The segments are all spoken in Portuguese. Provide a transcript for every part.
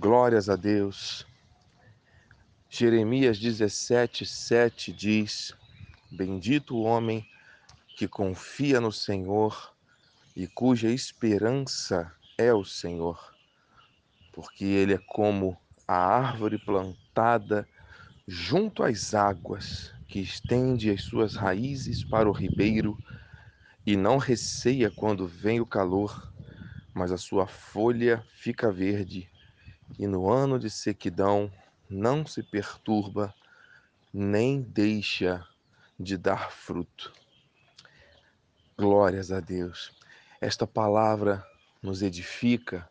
Glórias a Deus. Jeremias 17, 7 diz: Bendito o homem que confia no Senhor e cuja esperança é o Senhor, porque ele é como a árvore plantada junto às águas, que estende as suas raízes para o ribeiro e não receia quando vem o calor, mas a sua folha fica verde, e no ano de sequidão não se perturba, nem deixa de dar fruto. Glórias a Deus. Esta palavra nos edifica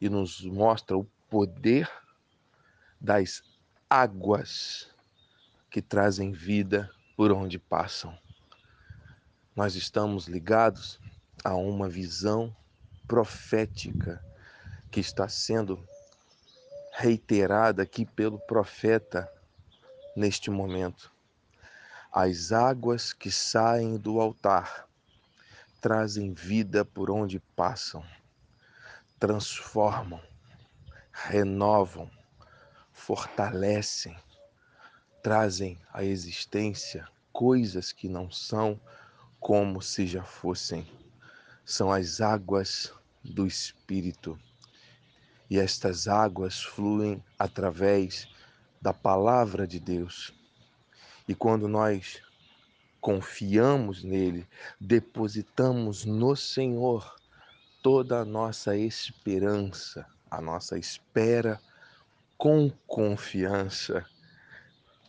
e nos mostra o poder das águas que trazem vida por onde passam. Nós estamos ligados a uma visão profética que está sendo reiterada aqui pelo profeta neste momento. As águas que saem do altar trazem vida por onde passam, transformam, renovam, fortalecem, trazem à existência coisas que não são como se já fossem. São as águas do Espírito e estas águas fluem através da palavra de Deus. E quando nós confiamos nele, depositamos no Senhor toda a nossa esperança, a nossa espera com confiança,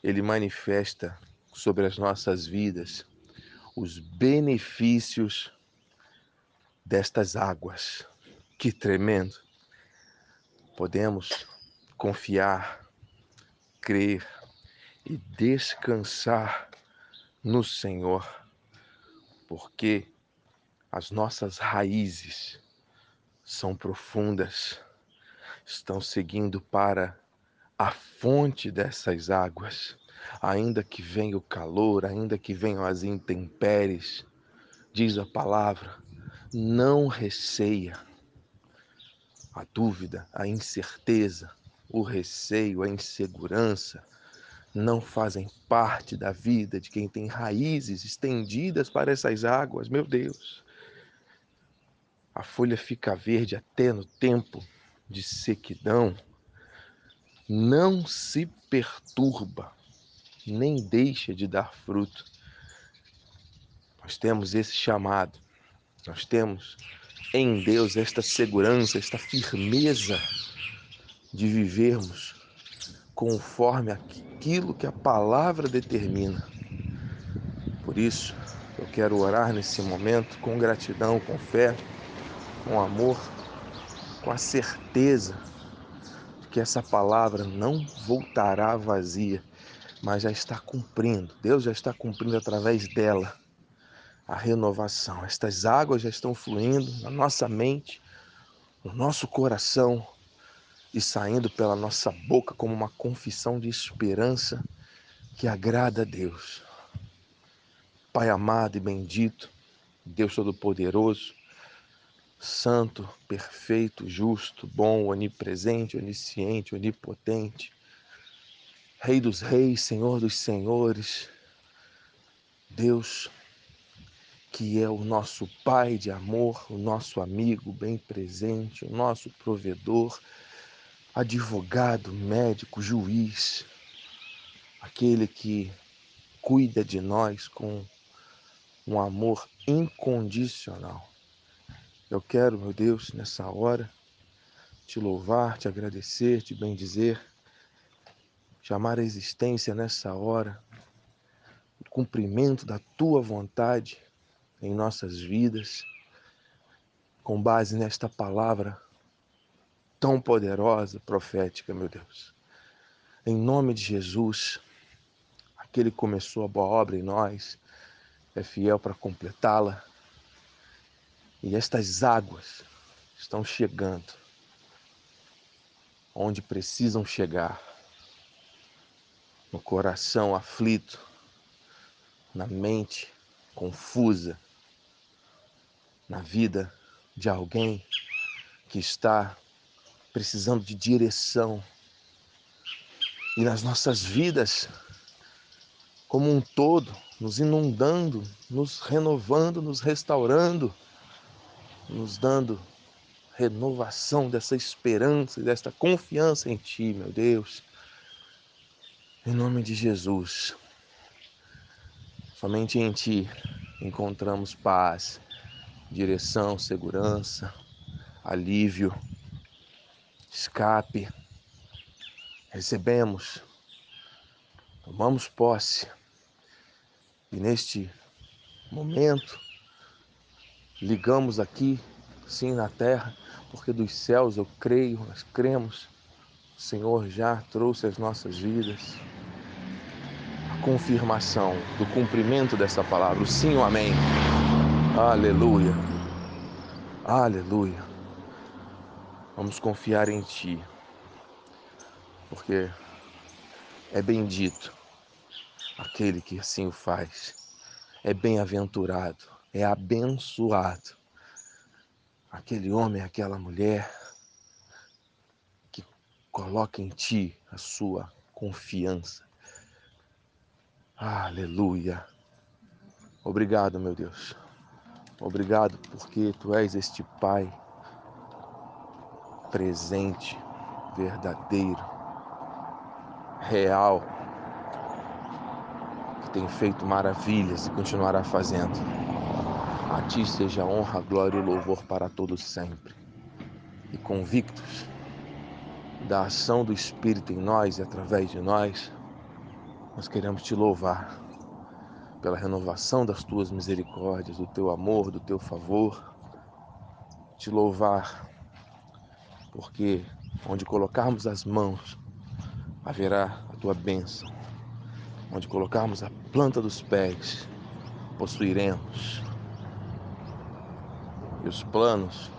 ele manifesta sobre as nossas vidas os benefícios destas águas. Que tremendo! Podemos confiar, crer e descansar no Senhor, porque as nossas raízes são profundas, estão seguindo para a fonte dessas águas, ainda que venha o calor, ainda que venham as intempéries, diz a palavra, não receia a dúvida, a incerteza, o receio, a insegurança não fazem parte da vida de quem tem raízes estendidas para essas águas, meu Deus. A folha fica verde até no tempo de sequidão. Não se perturba, nem deixa de dar fruto. Nós temos esse chamado, nós temos em Deus esta segurança, esta firmeza de vivermos conforme aquilo que a palavra determina. Por isso, eu quero orar nesse momento com gratidão, com fé, com amor, com a certeza de que essa palavra não voltará vazia, mas já está cumprindo. Deus já está cumprindo através dela a renovação. Estas águas já estão fluindo na nossa mente, no nosso coração e saindo pela nossa boca como uma confissão de esperança que agrada a Deus. Pai amado e bendito, Deus Todo-Poderoso, Santo, perfeito, justo, bom, onipresente, onisciente, onipotente, Rei dos Reis, Senhor dos Senhores, Deus que é o nosso Pai de amor, o nosso amigo bem presente, o nosso provedor, advogado, médico, juiz, aquele que cuida de nós com um amor incondicional. Eu quero, meu Deus, nessa hora, te louvar, te agradecer, te bendizer, chamar a existência nessa hora, o cumprimento da tua vontade em nossas vidas, com base nesta palavra tão poderosa, profética, meu Deus. Em nome de Jesus, aquele que começou a boa obra em nós, é fiel para completá-la. E estas águas estão chegando onde precisam chegar no coração aflito, na mente confusa, na vida de alguém que está precisando de direção. E nas nossas vidas, como um todo, nos inundando, nos renovando, nos restaurando, nos dando renovação dessa esperança e desta confiança em Ti, meu Deus. Em nome de Jesus. Somente em Ti encontramos paz, direção, segurança, alívio, escape. Recebemos, tomamos posse e neste momento ligamos aqui, sim, na terra, porque dos céus eu creio, nós cremos, o Senhor já trouxe as nossas vidas confirmação do cumprimento dessa palavra, sim, amém. Aleluia. Aleluia. Vamos confiar em Ti, porque é bendito aquele que assim o faz, é bem-aventurado, é abençoado aquele homem, aquela mulher que coloca em Ti a sua confiança Aleluia. Obrigado, meu Deus. Obrigado porque tu és este Pai presente, verdadeiro, real, que tem feito maravilhas e continuará fazendo. A ti seja honra, glória e louvor para todos sempre. E convictos da ação do Espírito em nós e através de nós, nós queremos te louvar pela renovação das tuas misericórdias, do teu amor, do teu favor. Te louvar porque onde colocarmos as mãos haverá a tua bênção. Onde colocarmos a planta dos pés, possuiremos. E os planos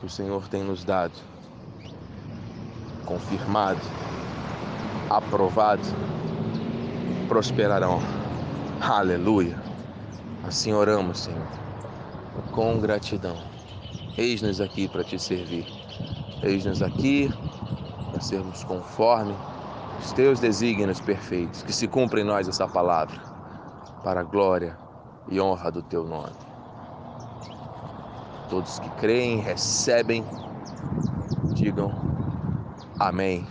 que o Senhor tem nos dado, confirmado, aprovado, prosperarão. Aleluia. Assim oramos, Senhor, com gratidão. Eis-nos aqui para te servir. Eis-nos aqui para sermos conforme os teus desígnios perfeitos. Que se cumpra em nós essa palavra, para a glória e honra do teu nome. Todos que creem, recebem, digam amém.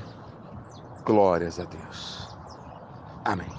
Glórias a Deus. Amém.